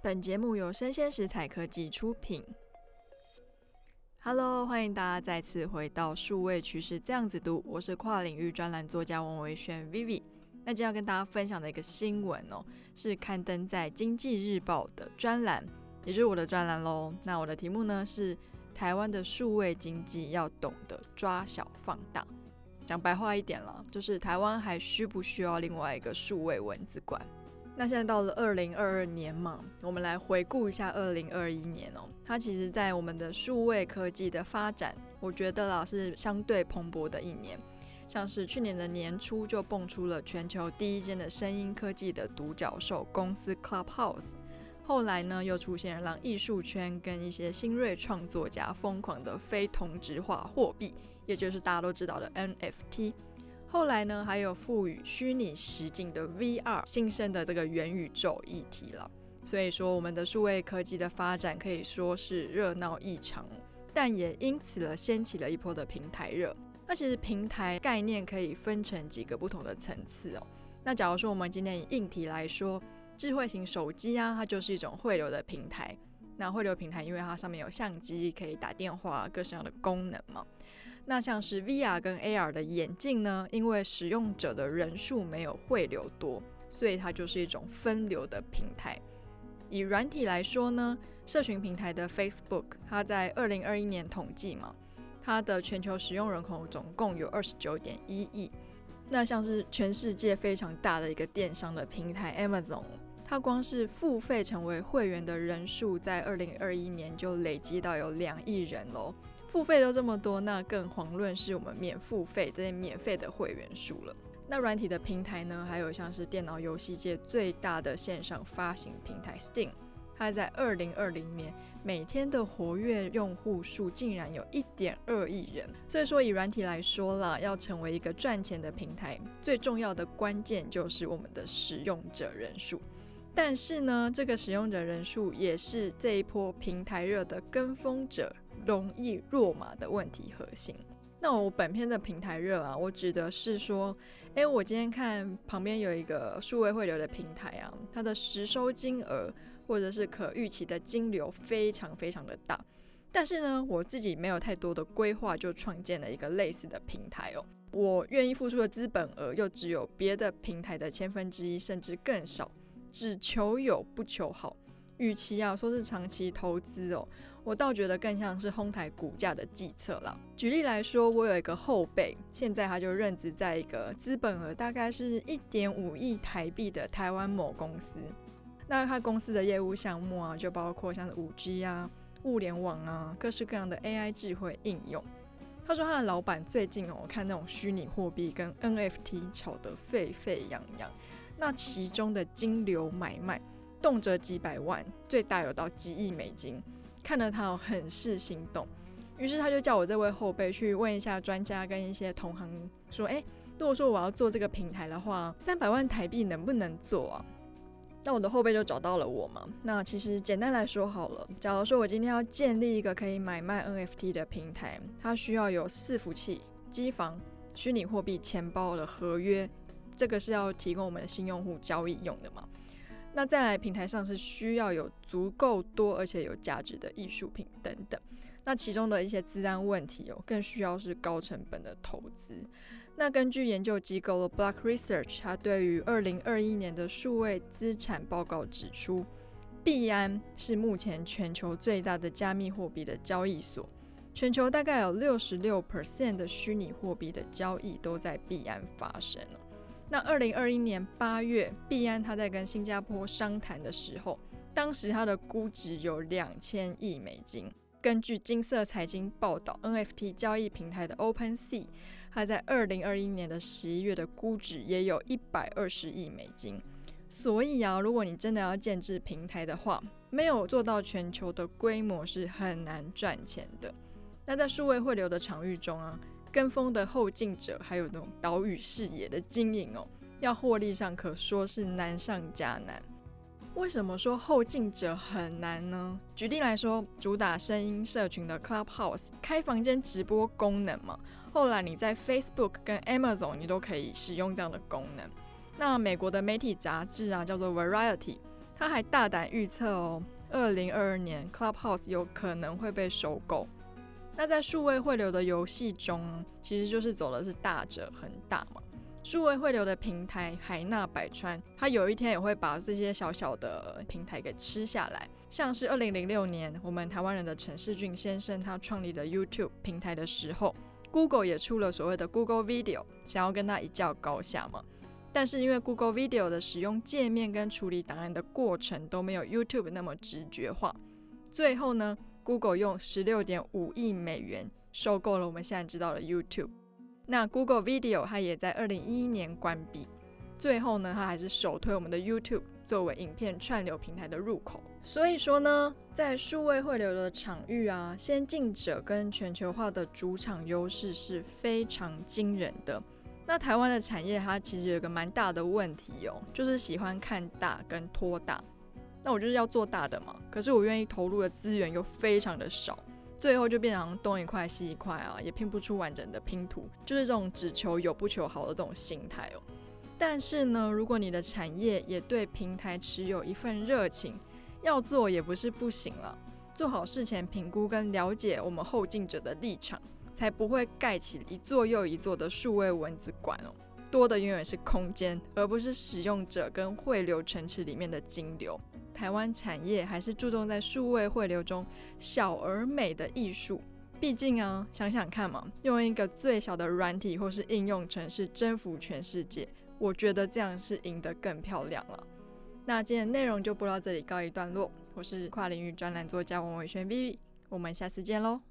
本节目由生鲜食材科技出品。Hello，欢迎大家再次回到数位趋势这样子读，我是跨领域专栏作家王维轩 Vivi。那今天要跟大家分享的一个新闻哦，是刊登在《经济日报》的专栏，也就是我的专栏喽。那我的题目呢是台湾的数位经济要懂得抓小放大。讲白话一点了，就是台湾还需不需要另外一个数位文字馆？那现在到了二零二二年嘛，我们来回顾一下二零二一年哦。它其实，在我们的数位科技的发展，我觉得啦是相对蓬勃的一年。像是去年的年初就蹦出了全球第一间的声音科技的独角兽公司 Clubhouse，后来呢又出现了让艺术圈跟一些新锐创作家疯狂的非同质化货币，也就是大家都知道的 NFT。后来呢，还有赋予虚拟实境的 VR 新生的这个元宇宙议题了。所以说，我们的数位科技的发展可以说是热闹异常，但也因此了掀起了一波的平台热。那其实平台概念可以分成几个不同的层次哦。那假如说我们今天以硬体来说，智慧型手机啊，它就是一种汇流的平台。那汇流平台，因为它上面有相机，可以打电话，各式各样的功能嘛。那像是 VR 跟 AR 的眼镜呢，因为使用者的人数没有汇流多，所以它就是一种分流的平台。以软体来说呢，社群平台的 Facebook，它在二零二一年统计嘛，它的全球使用人口总共有二十九点一亿。那像是全世界非常大的一个电商的平台 Amazon。它光是付费成为会员的人数，在二零二一年就累积到有两亿人喽。付费都这么多，那更遑论是我们免付费这些免费的会员数了。那软体的平台呢？还有像是电脑游戏界最大的线上发行平台 Steam，它在二零二零年每天的活跃用户数竟然有一点二亿人。所以说，以软体来说啦，要成为一个赚钱的平台，最重要的关键就是我们的使用者人数。但是呢，这个使用者人数也是这一波平台热的跟风者容易落马的问题核心。那我本篇的平台热啊，我指的是说，诶，我今天看旁边有一个数位汇流的平台啊，它的实收金额或者是可预期的金流非常非常的大。但是呢，我自己没有太多的规划，就创建了一个类似的平台哦。我愿意付出的资本额又只有别的平台的千分之一，甚至更少。只求有不求好，与其啊说是长期投资哦，我倒觉得更像是哄抬股价的计策啦。举例来说，我有一个后辈，现在他就任职在一个资本额大概是一点五亿台币的台湾某公司。那他公司的业务项目啊，就包括像是五 G 啊、物联网啊、各式各样的 AI 智慧应用。他说他的老板最近哦，看那种虚拟货币跟 NFT 炒得沸沸扬扬。那其中的金流买卖，动辄几百万，最大有到几亿美金，看得他很是心动。于是他就叫我这位后辈去问一下专家跟一些同行，说：“哎，如果说我要做这个平台的话，三百万台币能不能做啊？”那我的后辈就找到了我嘛。那其实简单来说好了，假如说我今天要建立一个可以买卖 NFT 的平台，它需要有伺服器、机房、虚拟货币钱包的合约。这个是要提供我们的新用户交易用的嘛？那再来平台上是需要有足够多而且有价值的艺术品等等。那其中的一些资安问题哦，更需要是高成本的投资。那根据研究机构的 Block Research，它对于二零二一年的数位资产报告指出，币安是目前全球最大的加密货币的交易所，全球大概有六十六 percent 的虚拟货币的交易都在币安发生了。那二零二一年八月，币安他在跟新加坡商谈的时候，当时他的估值有两千亿美金。根据金色财经报道，NFT 交易平台的 OpenSea，它在二零二一年的十一月的估值也有一百二十亿美金。所以啊，如果你真的要建置平台的话，没有做到全球的规模是很难赚钱的。那在数位汇流的场域中啊。跟风的后进者，还有那种岛屿视野的经营哦，要获利上可说是难上加难。为什么说后进者很难呢？举例来说，主打声音社群的 Clubhouse 开房间直播功能嘛，后来你在 Facebook 跟 Amazon 你都可以使用这样的功能。那美国的媒体杂志啊，叫做 Variety，他还大胆预测哦，二零二二年 Clubhouse 有可能会被收购。那在数位汇流的游戏中，其实就是走的是大者恒大嘛。数位汇流的平台海纳百川，它有一天也会把这些小小的平台给吃下来。像是二零零六年，我们台湾人的陈世俊先生他创立了 YouTube 平台的时候，Google 也出了所谓的 Google Video，想要跟他一较高下嘛。但是因为 Google Video 的使用界面跟处理档案的过程都没有 YouTube 那么直觉化，最后呢，Google 用十六点五亿美元收购了我们现在知道的 YouTube。那 Google Video 它也在二零一一年关闭，最后呢，它还是首推我们的 YouTube 作为影片串流平台的入口。所以说呢，在数位汇流的场域啊，先进者跟全球化的主场优势是非常惊人的。那台湾的产业它其实有个蛮大的问题哦，就是喜欢看大跟拖大。那我就是要做大的嘛，可是我愿意投入的资源又非常的少。最后就变成东一块西一块啊，也拼不出完整的拼图，就是这种只求有不求好的这种心态哦。但是呢，如果你的产业也对平台持有一份热情，要做也不是不行了。做好事前评估跟了解我们后进者的立场，才不会盖起一座又一座的数位文字馆哦。多的永远是空间，而不是使用者跟汇流城池里面的金流。台湾产业还是注重在数位汇流中小而美的艺术。毕竟啊，想想看嘛，用一个最小的软体或是应用程式征服全世界，我觉得这样是赢得更漂亮了。那今天内容就播到这里告一段落。我是跨领域专栏作家王伟轩 Vivi，我们下次见喽。